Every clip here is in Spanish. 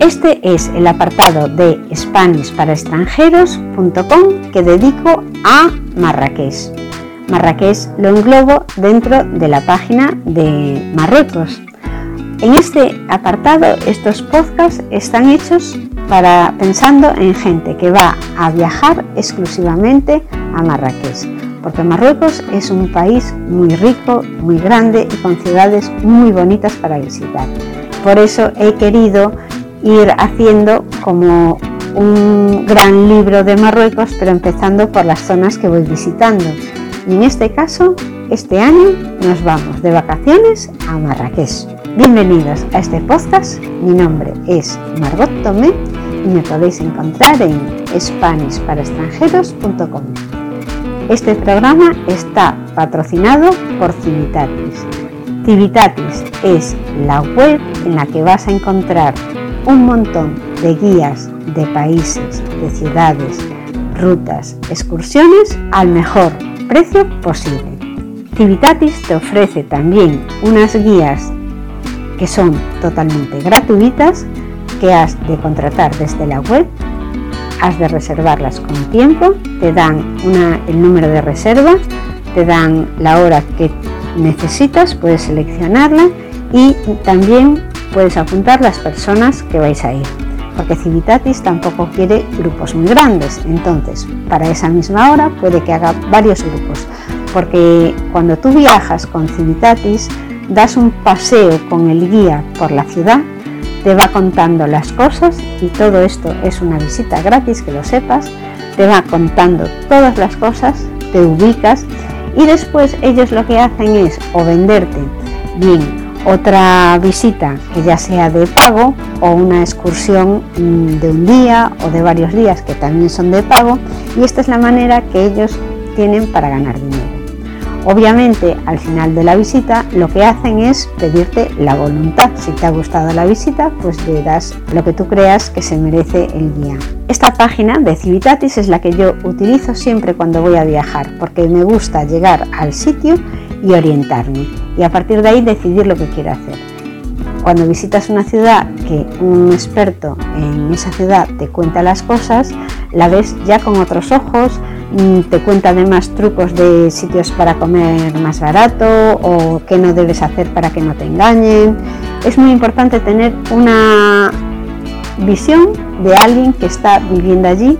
Este es el apartado de SpanishParaExtranjeros.com que dedico a Marrakech. Marrakech lo englobo dentro de la página de Marruecos. En este apartado, estos podcasts están hechos para pensando en gente que va a viajar exclusivamente a Marrakech, porque Marruecos es un país muy rico, muy grande y con ciudades muy bonitas para visitar. Por eso he querido ir haciendo como un gran libro de Marruecos, pero empezando por las zonas que voy visitando. Y en este caso, este año nos vamos de vacaciones a Marrakech. Bienvenidos a este podcast. Mi nombre es Margot Tomé y me podéis encontrar en SpanishParaExtranjeros.com. Este programa está patrocinado por Civitatis. Civitatis es la web en la que vas a encontrar un montón de guías de países, de ciudades, rutas, excursiones al mejor precio posible. Civitatis te ofrece también unas guías que son totalmente gratuitas que has de contratar desde la web, has de reservarlas con tiempo, te dan el número de reserva, te dan la hora que necesitas, puedes seleccionarla y también puedes apuntar las personas que vais a ir, porque Civitatis tampoco quiere grupos muy grandes, entonces para esa misma hora puede que haga varios grupos, porque cuando tú viajas con Civitatis das un paseo con el guía por la ciudad, te va contando las cosas y todo esto es una visita gratis, que lo sepas, te va contando todas las cosas, te ubicas y después ellos lo que hacen es o venderte bien otra visita que ya sea de pago o una excursión mm, de un día o de varios días que también son de pago y esta es la manera que ellos tienen para ganar dinero. Obviamente al final de la visita lo que hacen es pedirte la voluntad. Si te ha gustado la visita pues le das lo que tú creas que se merece el guía. Esta página de Civitatis es la que yo utilizo siempre cuando voy a viajar porque me gusta llegar al sitio y orientarme y a partir de ahí decidir lo que quiero hacer. Cuando visitas una ciudad que un experto en esa ciudad te cuenta las cosas, la ves ya con otros ojos, mm, te cuenta además trucos de sitios para comer más barato o qué no debes hacer para que no te engañen. Es muy importante tener una visión de alguien que está viviendo allí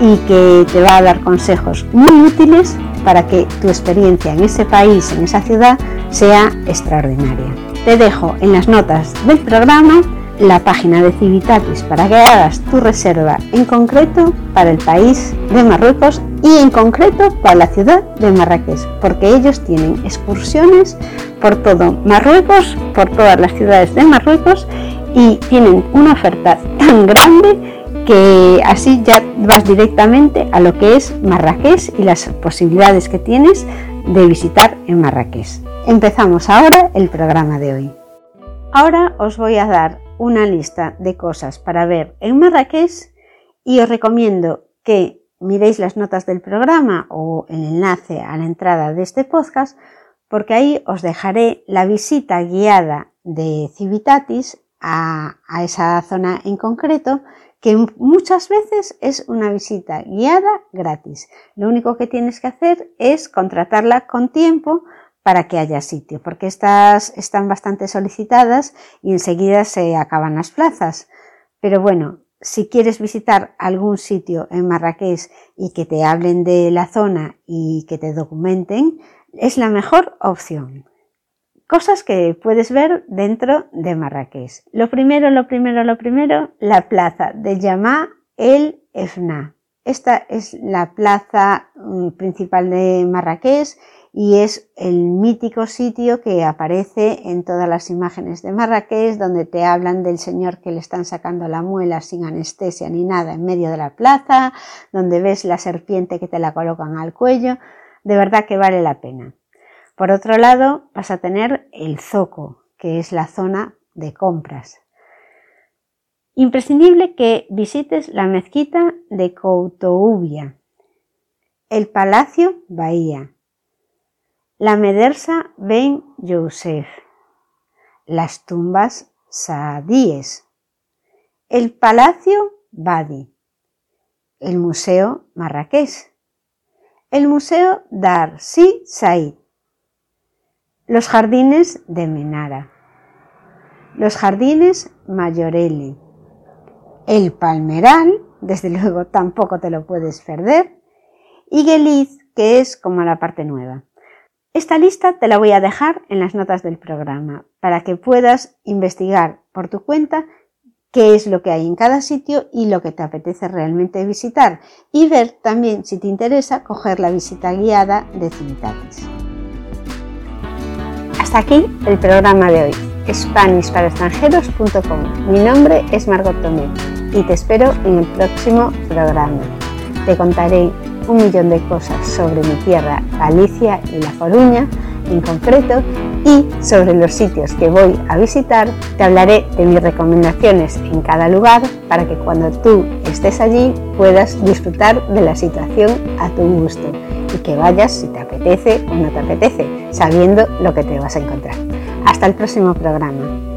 y que te va a dar consejos muy útiles para que tu experiencia en ese país, en esa ciudad, sea extraordinaria. Te dejo en las notas del programa la página de Civitatis para que hagas tu reserva en concreto para el país de Marruecos y en concreto para la ciudad de Marrakech, porque ellos tienen excursiones por todo Marruecos, por todas las ciudades de Marruecos y tienen una oferta tan grande que así ya vas directamente a lo que es Marrakech y las posibilidades que tienes de visitar en Marrakech. Empezamos ahora el programa de hoy. Ahora os voy a dar una lista de cosas para ver en Marrakech y os recomiendo que miréis las notas del programa o el enlace a la entrada de este podcast porque ahí os dejaré la visita guiada de Civitatis a, a esa zona en concreto que muchas veces es una visita guiada gratis. Lo único que tienes que hacer es contratarla con tiempo para que haya sitio, porque estas están bastante solicitadas y enseguida se acaban las plazas. Pero bueno, si quieres visitar algún sitio en Marrakech y que te hablen de la zona y que te documenten, es la mejor opción. Cosas que puedes ver dentro de Marrakech. Lo primero, lo primero, lo primero, la plaza de Yamá el Efna. Esta es la plaza mm, principal de Marrakech y es el mítico sitio que aparece en todas las imágenes de Marrakech, donde te hablan del señor que le están sacando la muela sin anestesia ni nada en medio de la plaza, donde ves la serpiente que te la colocan al cuello. De verdad que vale la pena. Por otro lado, vas a tener el zoco, que es la zona de compras. Imprescindible que visites la mezquita de Koutoubia, el Palacio Bahía, la Medersa Ben Youssef, las tumbas Saadíes, el Palacio Badi, el Museo Marrakech, el Museo Darcy Said, los Jardines de Menara, los Jardines Mayorelli, el Palmeral, desde luego tampoco te lo puedes perder, y Geliz, que es como la parte nueva. Esta lista te la voy a dejar en las notas del programa para que puedas investigar por tu cuenta qué es lo que hay en cada sitio y lo que te apetece realmente visitar y ver también si te interesa coger la visita guiada de Civitatis. Hasta aquí el programa de hoy, SpanishParaExtranjeros.com. Mi nombre es Margot Tomé y te espero en el próximo programa. Te contaré un millón de cosas sobre mi tierra, Galicia y La Coruña en concreto y sobre los sitios que voy a visitar te hablaré de mis recomendaciones en cada lugar para que cuando tú estés allí puedas disfrutar de la situación a tu gusto y que vayas si te apetece o no te apetece, sabiendo lo que te vas a encontrar. Hasta el próximo programa.